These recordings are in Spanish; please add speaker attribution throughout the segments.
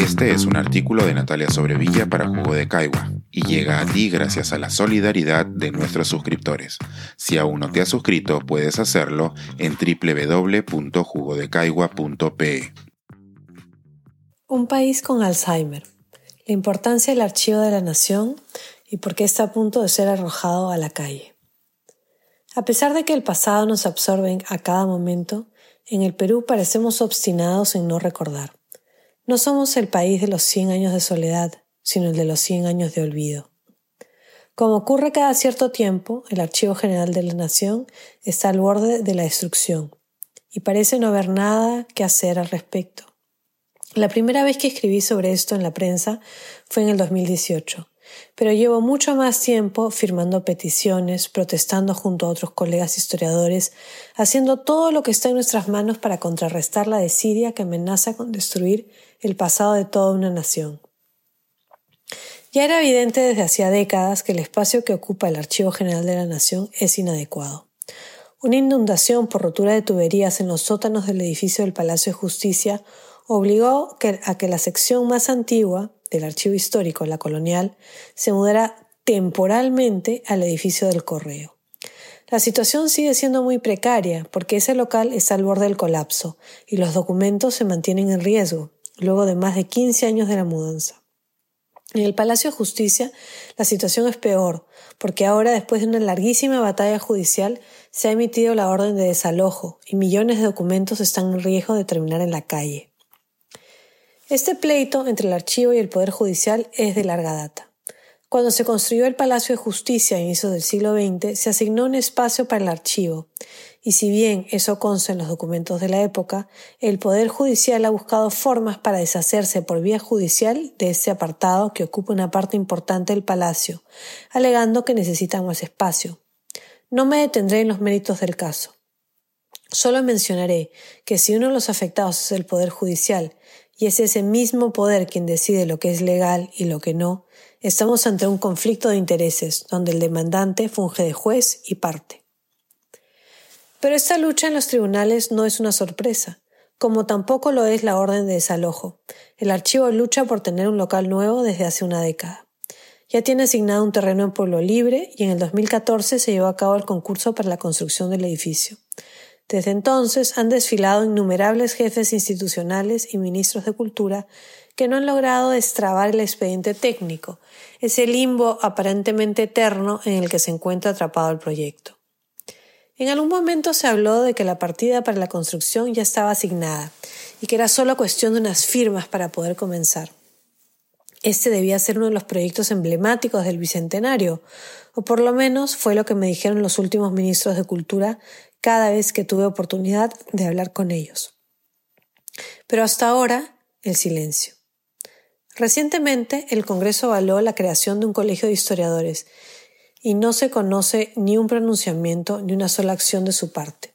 Speaker 1: Este es un artículo de Natalia Sobrevilla para Jugo de Caigua y llega a ti gracias a la solidaridad de nuestros suscriptores. Si aún no te has suscrito, puedes hacerlo en www.jugodecaigua.pe.
Speaker 2: Un país con Alzheimer. La importancia del archivo de la nación y por qué está a punto de ser arrojado a la calle. A pesar de que el pasado nos absorbe a cada momento, en el Perú parecemos obstinados en no recordar. No somos el país de los 100 años de soledad, sino el de los 100 años de olvido. Como ocurre cada cierto tiempo, el Archivo General de la Nación está al borde de la destrucción y parece no haber nada que hacer al respecto. La primera vez que escribí sobre esto en la prensa fue en el 2018 pero llevo mucho más tiempo firmando peticiones, protestando junto a otros colegas historiadores, haciendo todo lo que está en nuestras manos para contrarrestar la desidia que amenaza con destruir el pasado de toda una nación. Ya era evidente desde hacía décadas que el espacio que ocupa el Archivo General de la Nación es inadecuado. Una inundación por rotura de tuberías en los sótanos del edificio del Palacio de Justicia obligó a que la sección más antigua, del archivo histórico, la colonial, se mudará temporalmente al edificio del correo. La situación sigue siendo muy precaria porque ese local está al borde del colapso y los documentos se mantienen en riesgo, luego de más de 15 años de la mudanza. En el Palacio de Justicia la situación es peor, porque ahora, después de una larguísima batalla judicial, se ha emitido la orden de desalojo y millones de documentos están en riesgo de terminar en la calle. Este pleito entre el archivo y el Poder Judicial es de larga data. Cuando se construyó el Palacio de Justicia a inicios del siglo XX, se asignó un espacio para el archivo, y si bien eso consta en los documentos de la época, el Poder Judicial ha buscado formas para deshacerse por vía judicial de ese apartado que ocupa una parte importante del palacio, alegando que necesitan más espacio. No me detendré en los méritos del caso. Solo mencionaré que si uno de los afectados es el Poder Judicial y es ese mismo poder quien decide lo que es legal y lo que no, estamos ante un conflicto de intereses donde el demandante funge de juez y parte. Pero esta lucha en los tribunales no es una sorpresa, como tampoco lo es la orden de desalojo. El archivo lucha por tener un local nuevo desde hace una década. Ya tiene asignado un terreno en Pueblo Libre y en el 2014 se llevó a cabo el concurso para la construcción del edificio. Desde entonces han desfilado innumerables jefes institucionales y ministros de Cultura que no han logrado destrabar el expediente técnico, ese limbo aparentemente eterno en el que se encuentra atrapado el proyecto. En algún momento se habló de que la partida para la construcción ya estaba asignada y que era solo cuestión de unas firmas para poder comenzar. Este debía ser uno de los proyectos emblemáticos del Bicentenario, o por lo menos fue lo que me dijeron los últimos ministros de Cultura cada vez que tuve oportunidad de hablar con ellos. Pero hasta ahora, el silencio. Recientemente, el Congreso avaló la creación de un colegio de historiadores y no se conoce ni un pronunciamiento ni una sola acción de su parte.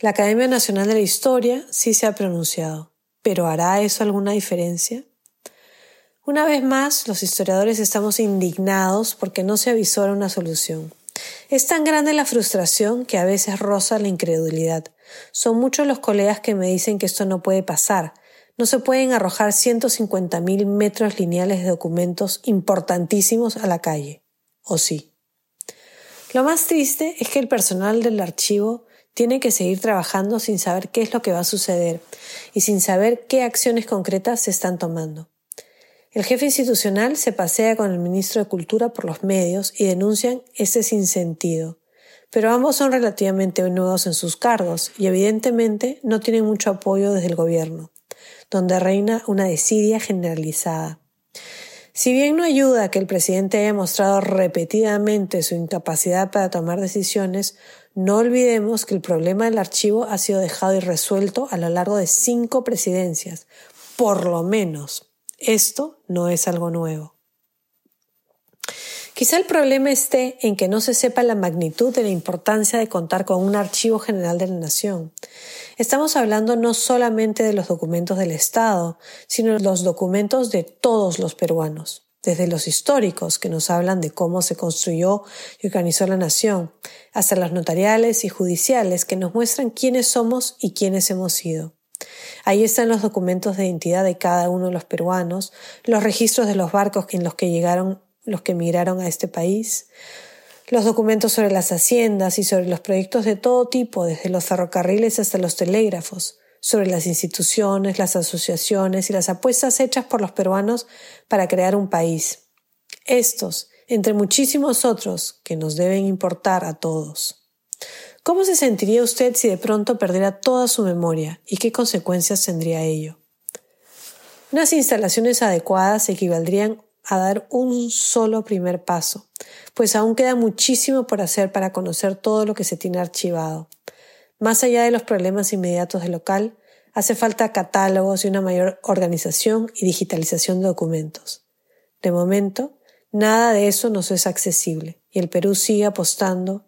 Speaker 2: La Academia Nacional de la Historia sí se ha pronunciado, pero ¿hará eso alguna diferencia? Una vez más, los historiadores estamos indignados porque no se avisó una solución. Es tan grande la frustración que a veces roza la incredulidad. Son muchos los colegas que me dicen que esto no puede pasar. No se pueden arrojar 150.000 metros lineales de documentos importantísimos a la calle. ¿O sí? Lo más triste es que el personal del archivo tiene que seguir trabajando sin saber qué es lo que va a suceder y sin saber qué acciones concretas se están tomando. El jefe institucional se pasea con el ministro de Cultura por los medios y denuncian ese sinsentido. Pero ambos son relativamente nuevos en sus cargos y evidentemente no tienen mucho apoyo desde el gobierno, donde reina una desidia generalizada. Si bien no ayuda que el presidente haya mostrado repetidamente su incapacidad para tomar decisiones, no olvidemos que el problema del archivo ha sido dejado irresuelto a lo largo de cinco presidencias, por lo menos. Esto no es algo nuevo. Quizá el problema esté en que no se sepa la magnitud de la importancia de contar con un archivo general de la nación. Estamos hablando no solamente de los documentos del Estado, sino de los documentos de todos los peruanos, desde los históricos que nos hablan de cómo se construyó y organizó la nación, hasta los notariales y judiciales que nos muestran quiénes somos y quiénes hemos sido. Ahí están los documentos de identidad de cada uno de los peruanos, los registros de los barcos en los que llegaron los que emigraron a este país, los documentos sobre las haciendas y sobre los proyectos de todo tipo, desde los ferrocarriles hasta los telégrafos, sobre las instituciones, las asociaciones y las apuestas hechas por los peruanos para crear un país. Estos, entre muchísimos otros, que nos deben importar a todos. ¿Cómo se sentiría usted si de pronto perdiera toda su memoria y qué consecuencias tendría ello? Unas instalaciones adecuadas equivaldrían a dar un solo primer paso, pues aún queda muchísimo por hacer para conocer todo lo que se tiene archivado. Más allá de los problemas inmediatos del local, hace falta catálogos y una mayor organización y digitalización de documentos. De momento, nada de eso nos es accesible y el Perú sigue apostando